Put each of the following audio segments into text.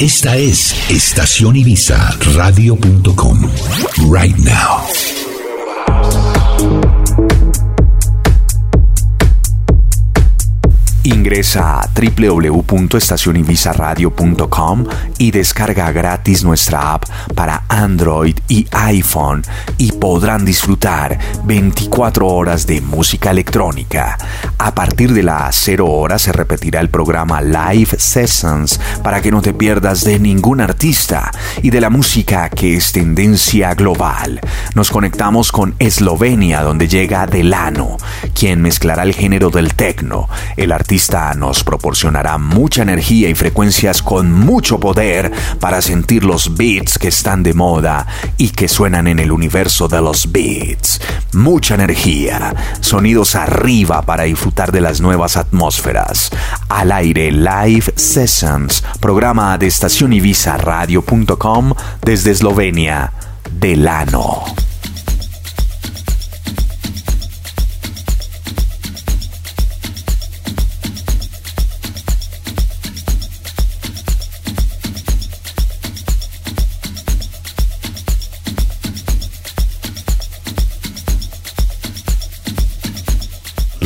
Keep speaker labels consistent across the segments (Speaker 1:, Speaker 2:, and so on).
Speaker 1: Esta es Estación Ibiza Radio.com. Right now.
Speaker 2: Ingresa a www.estacionibizarradio.com y descarga gratis nuestra app para Android y iPhone y podrán disfrutar 24 horas de música electrónica. A partir de las 0 horas se repetirá el programa Live Sessions para que no te pierdas de ningún artista y de la música que es tendencia global. Nos conectamos con Eslovenia donde llega Delano, quien mezclará el género del techno. El artista nos proporcionará mucha energía y frecuencias con mucho poder para sentir los beats que están de moda y que suenan en el universo de los beats. Mucha energía, sonidos arriba para disfrutar de las nuevas atmósferas. Al aire Live Sessions, programa de estación Radio.com desde Eslovenia, Delano.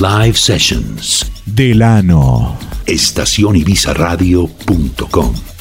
Speaker 1: Live Sessions.
Speaker 2: Delano.
Speaker 1: Estacionibizarradio.com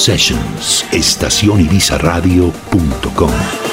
Speaker 1: Sessions, estacionibizarradio.com.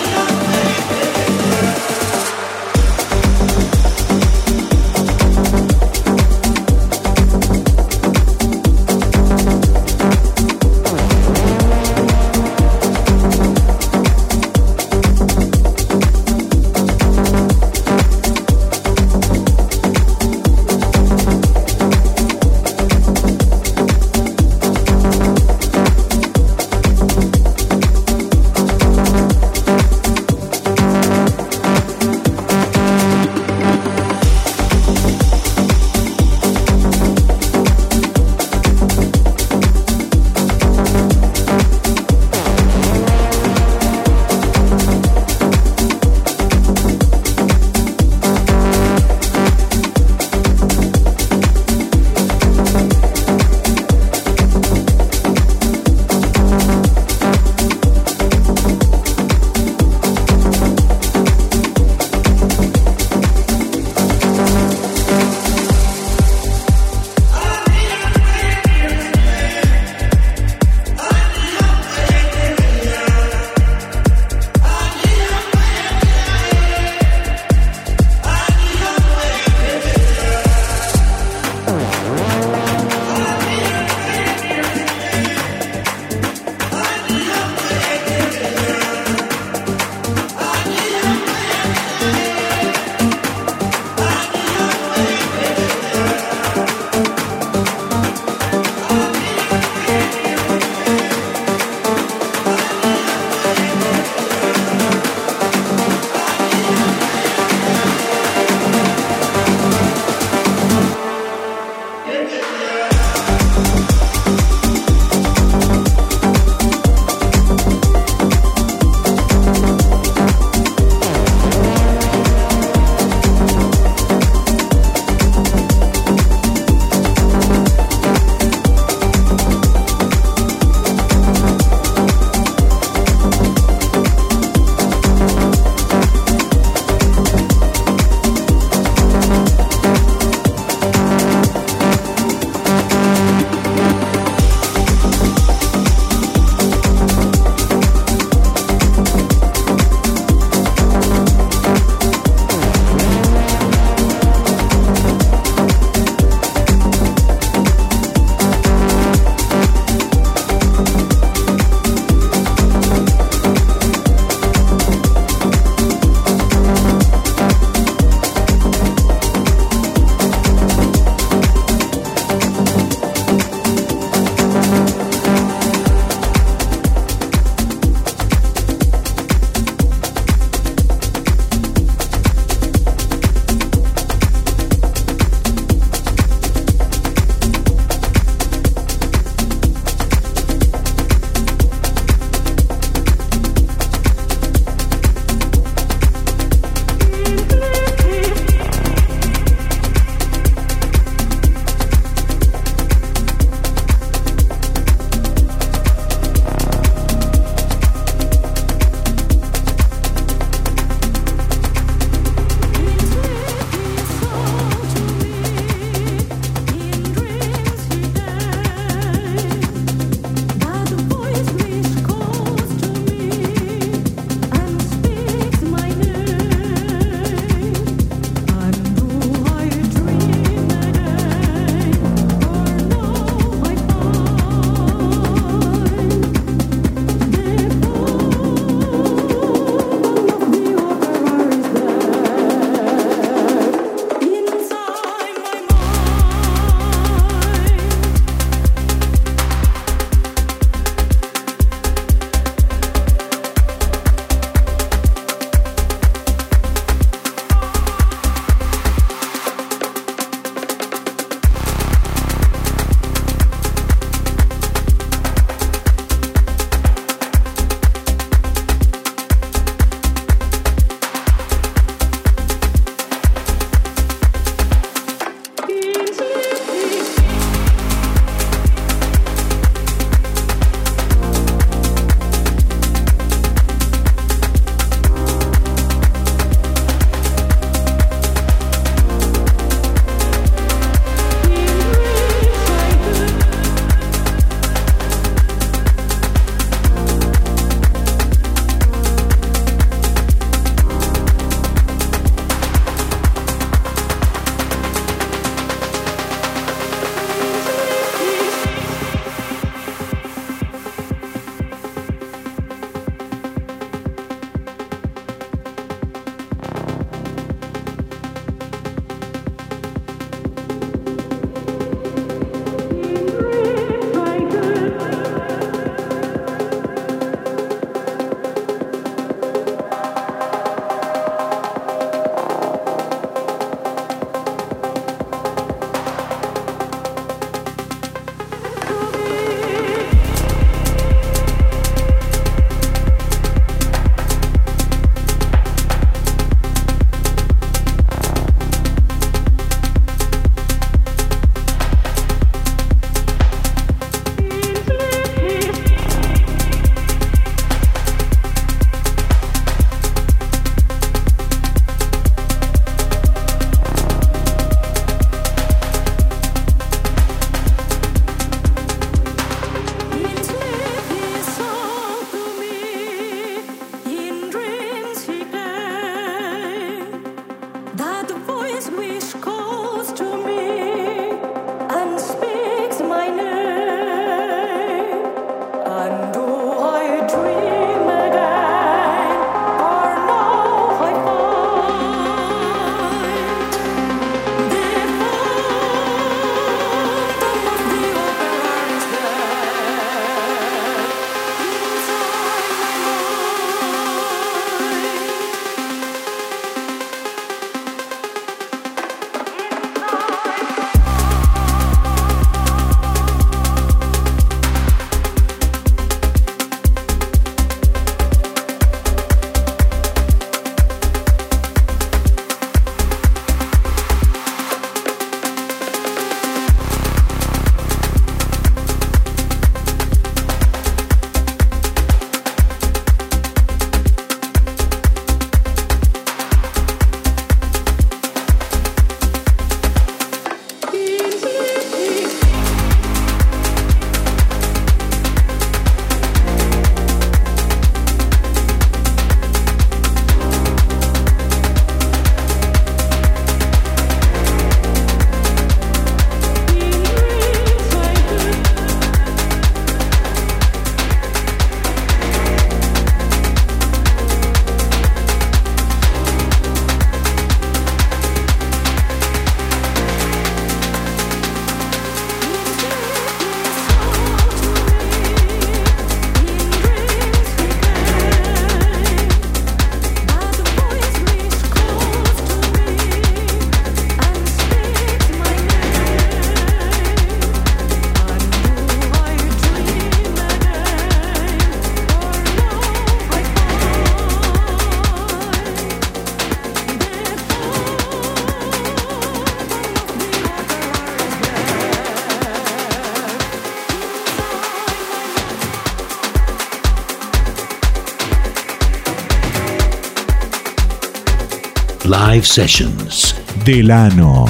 Speaker 1: Sessions.
Speaker 2: Delano.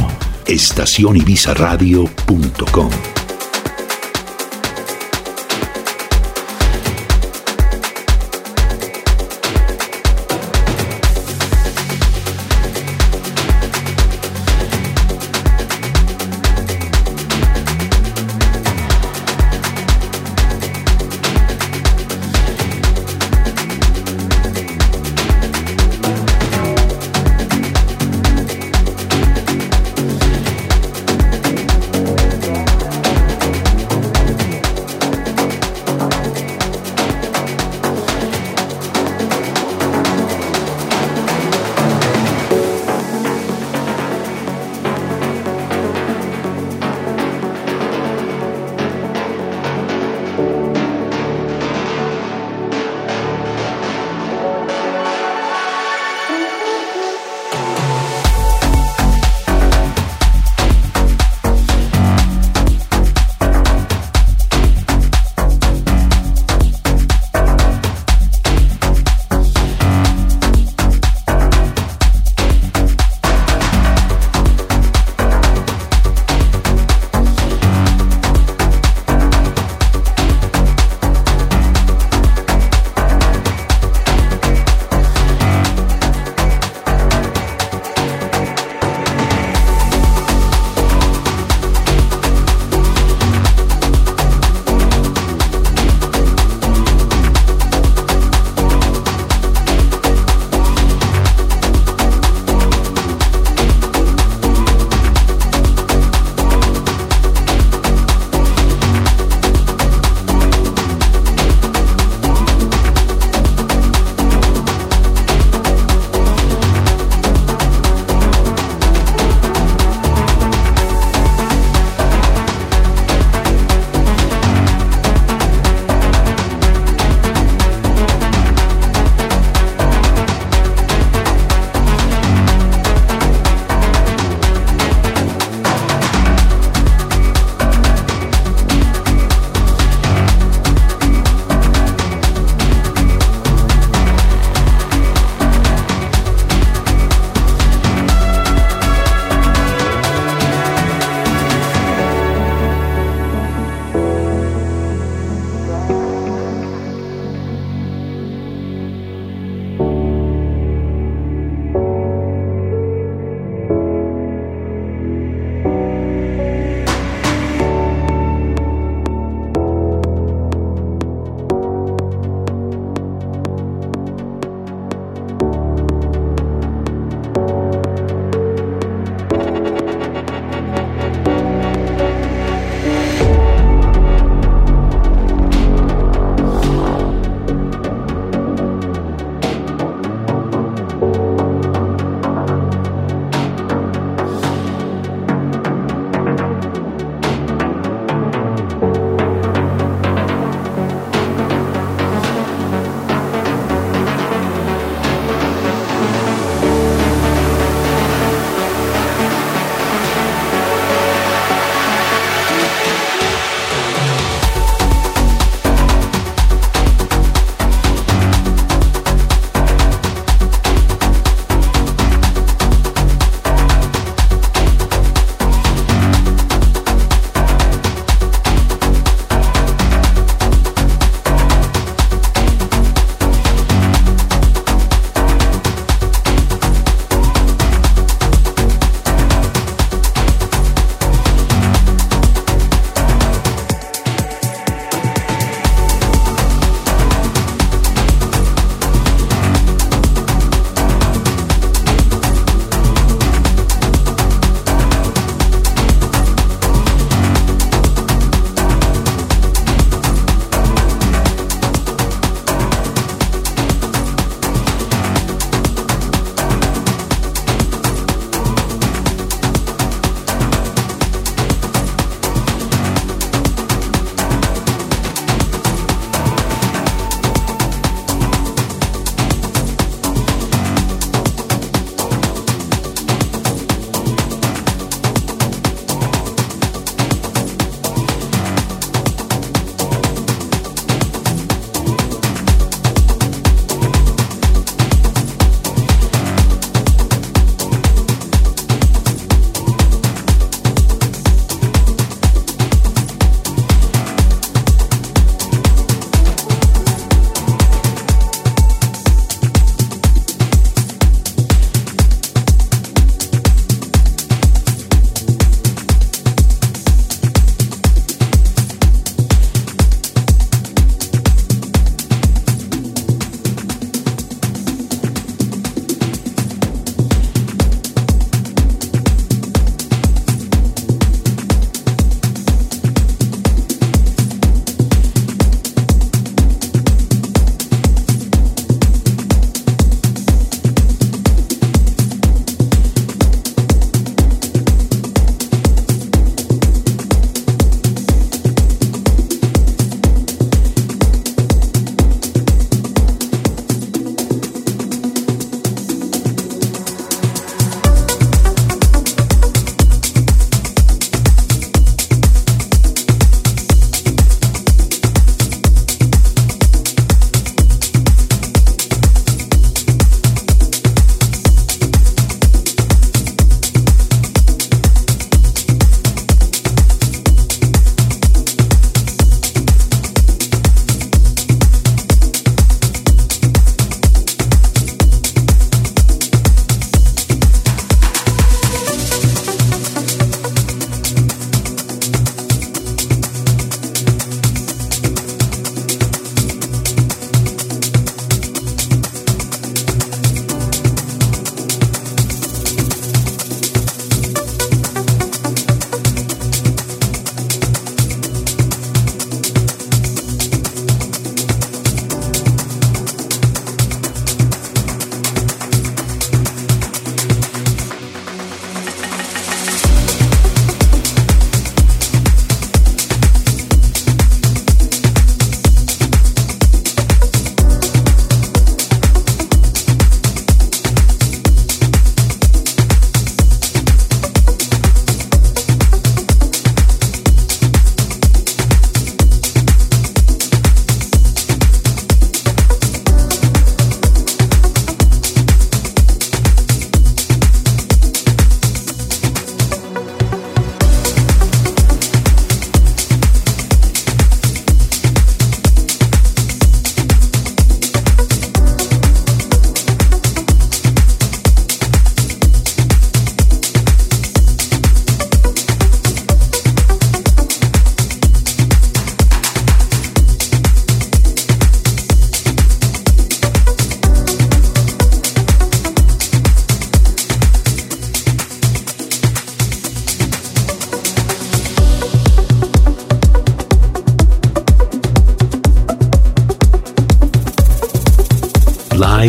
Speaker 1: Estacionibizaradio.com.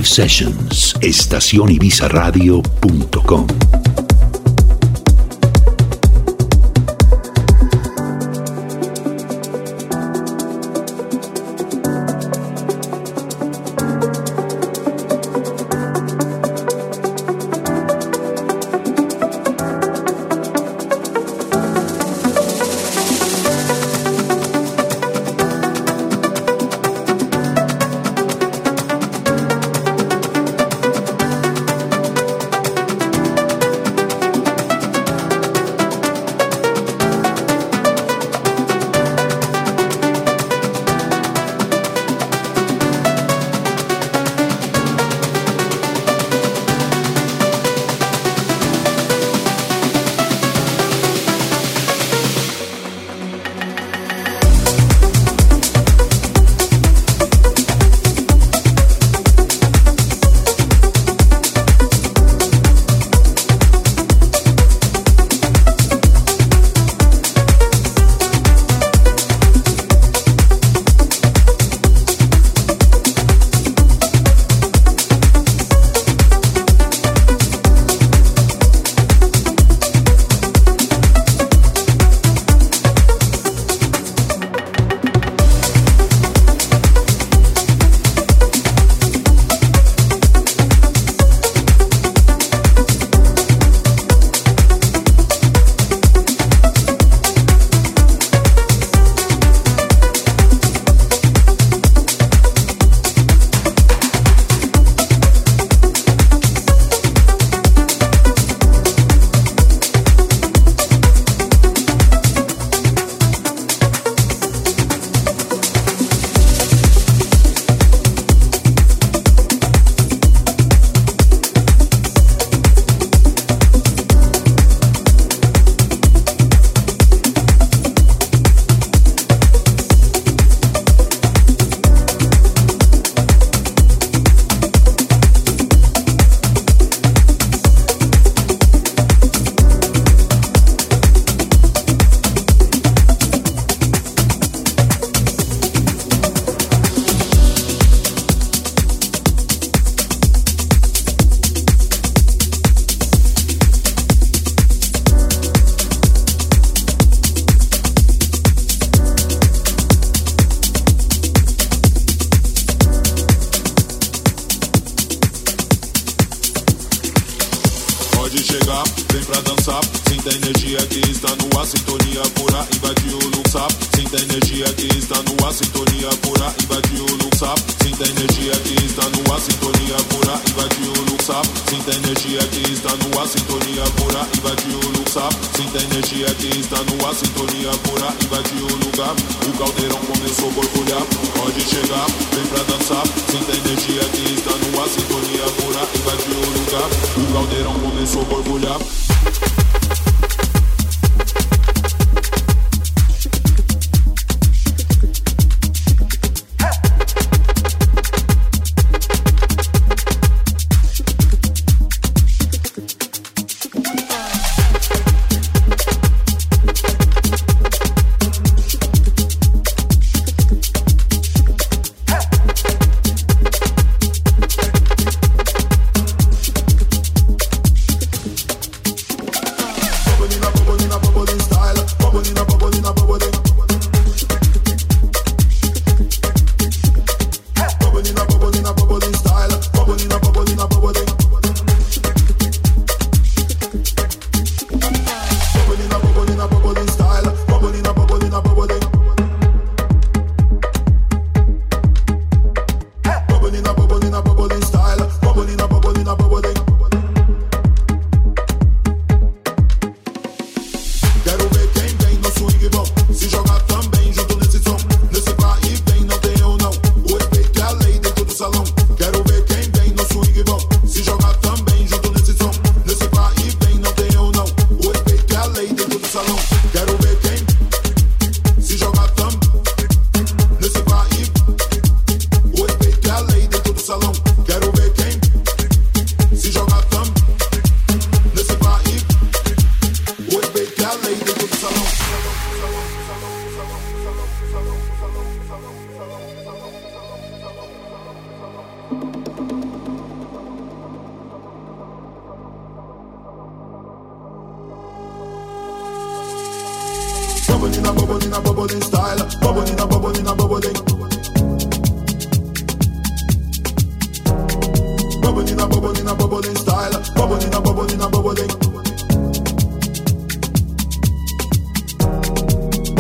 Speaker 3: Sessions. Estacionibizaradio.com.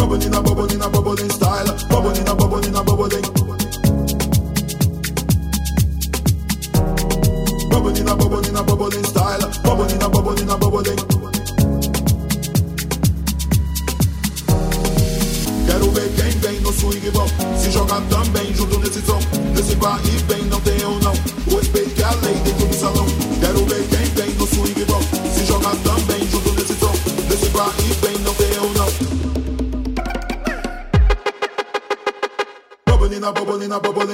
Speaker 3: Bubbling, a bubbling, style. Bubbling, a bubbling, a bubbling. Bubbling, style. Bubbling, a bubbling. Quero ver quem vem no swing bom Se jogar também junto nesse som Nesse vai e vem, não tem ou não O respeito é a lei dentro do salão Quero ver quem a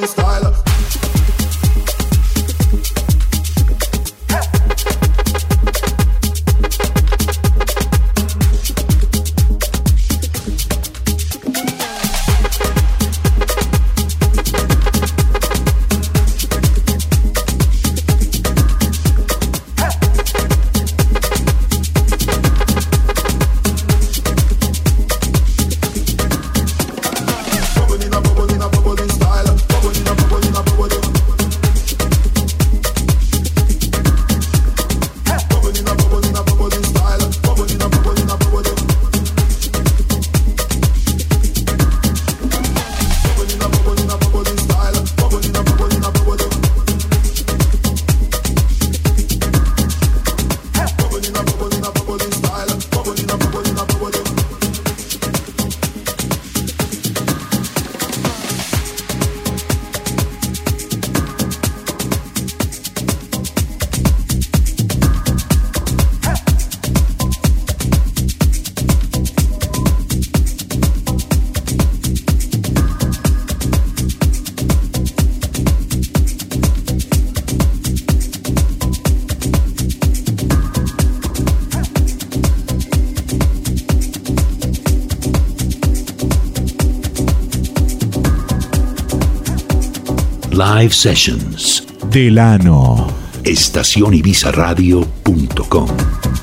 Speaker 1: Live Sessions.
Speaker 4: Delano.
Speaker 1: Estacionibizaradio.com.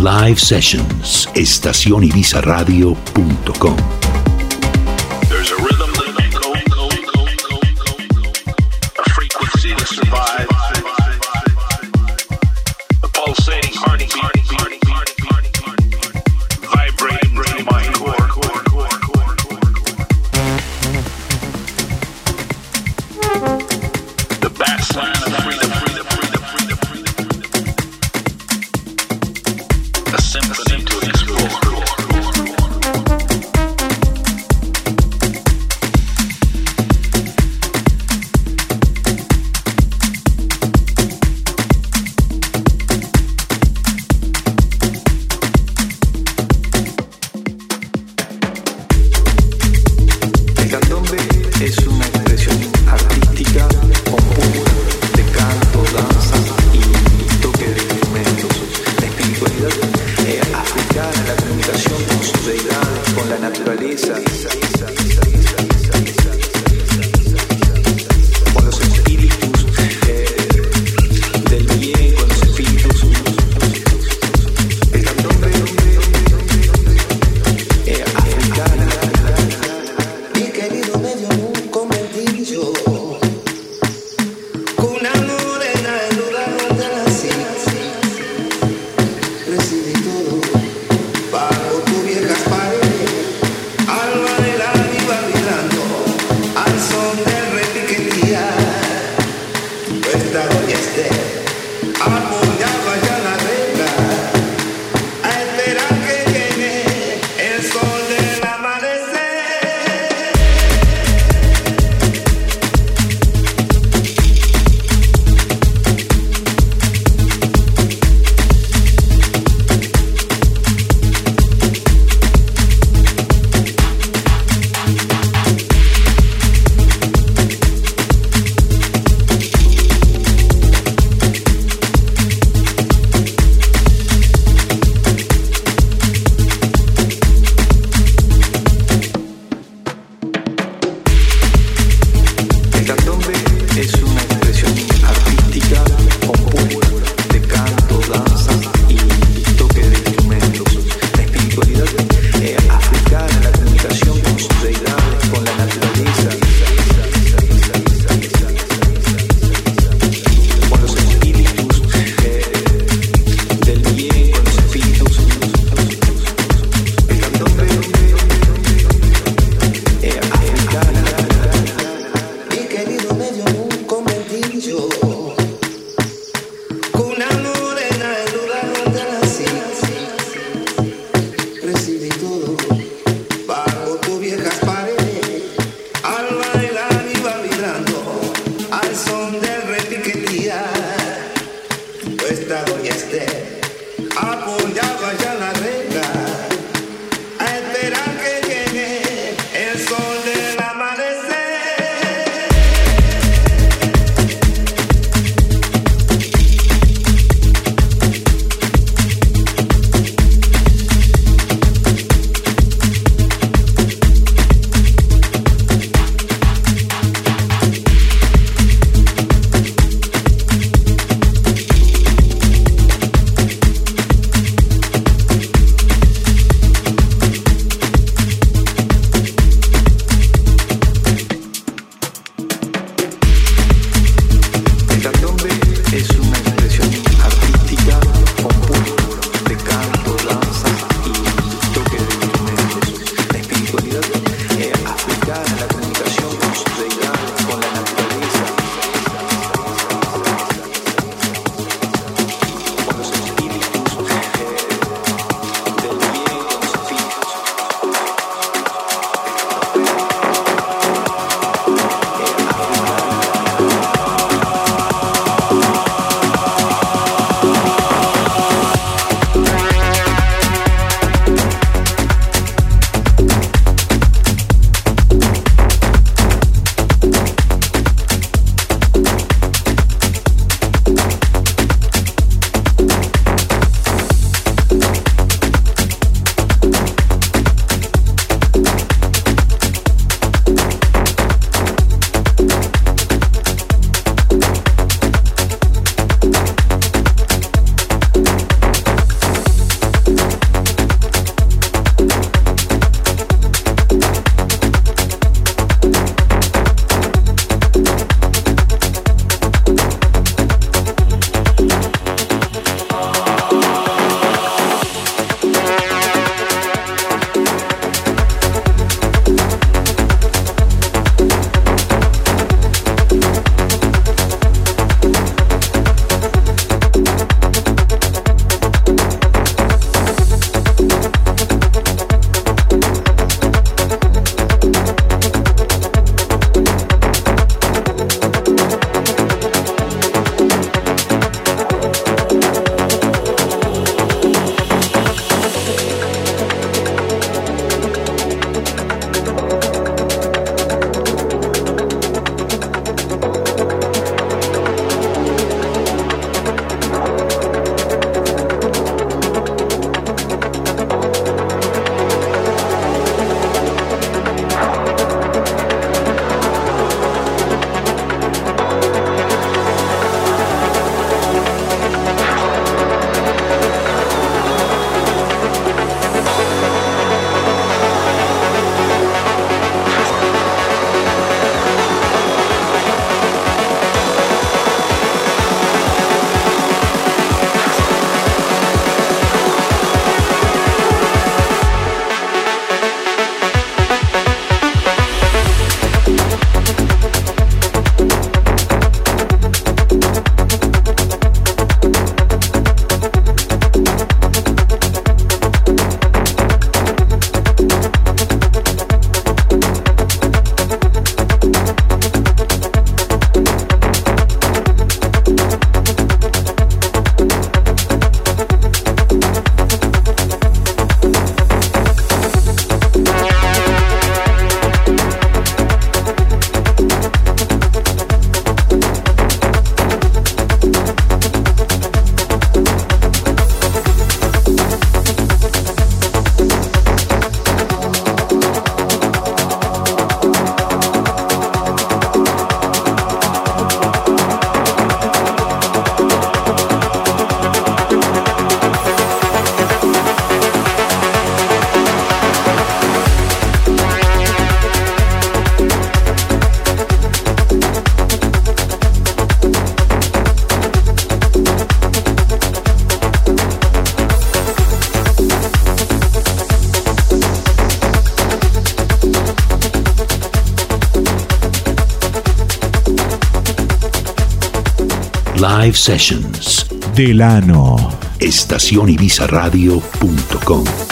Speaker 5: Live Sessions, estacionibizaradio.com.
Speaker 1: Live Sessions.
Speaker 6: Delano.
Speaker 1: Estacionibizaradio.com.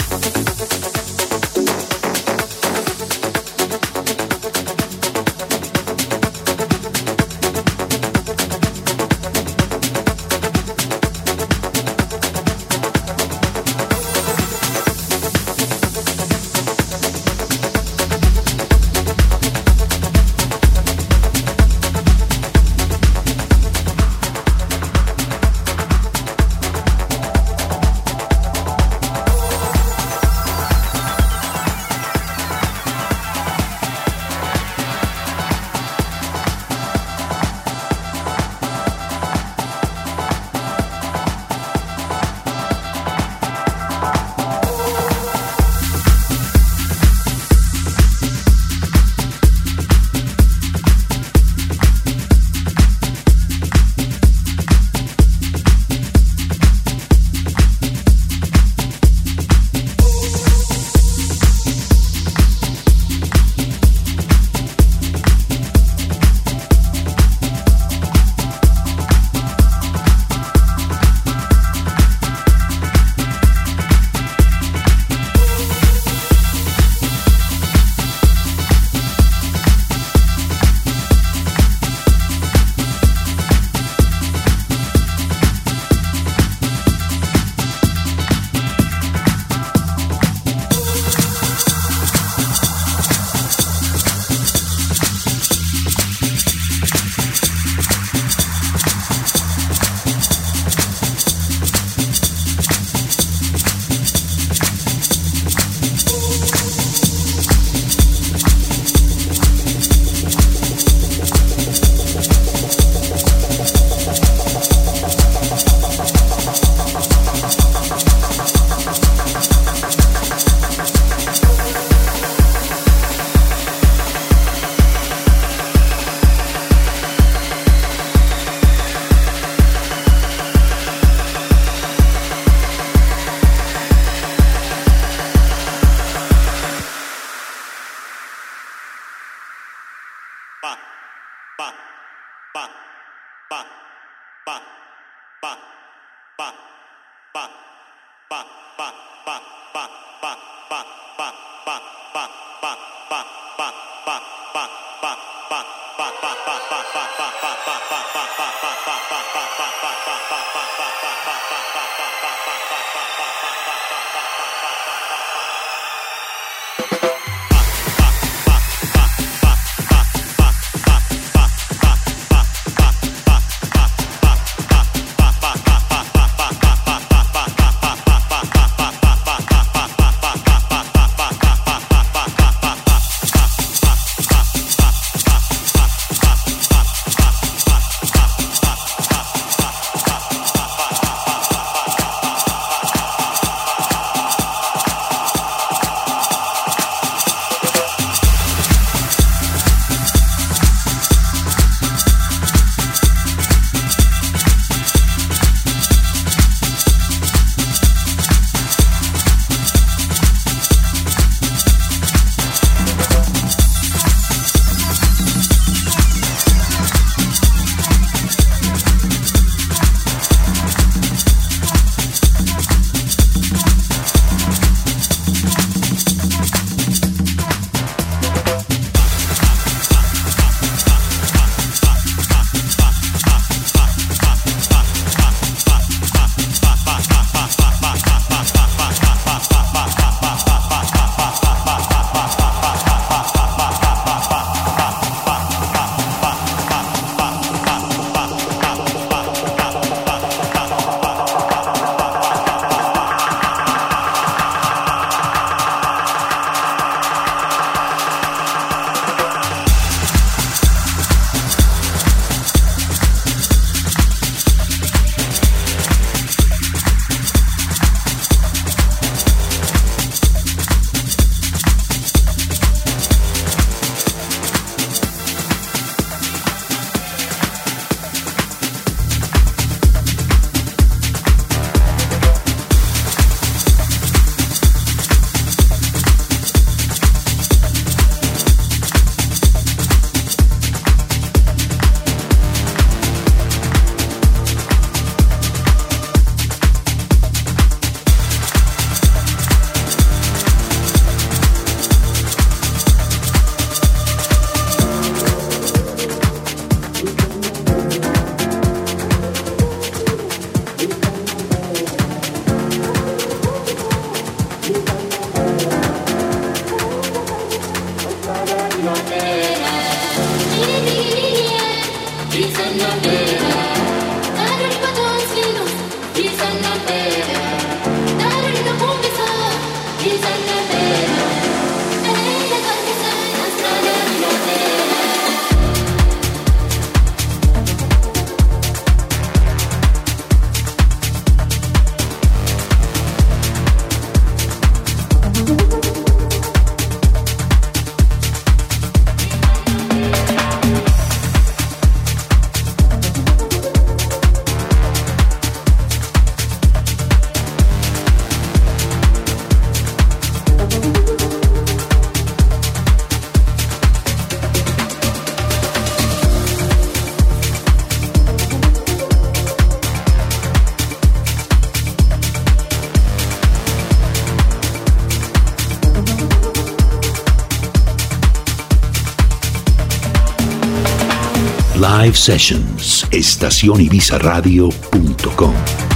Speaker 7: Sessions. Estacionibizaradio.com.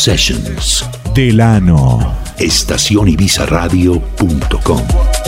Speaker 1: Sessions.
Speaker 6: Delano.
Speaker 1: Estacionibizaradio.com.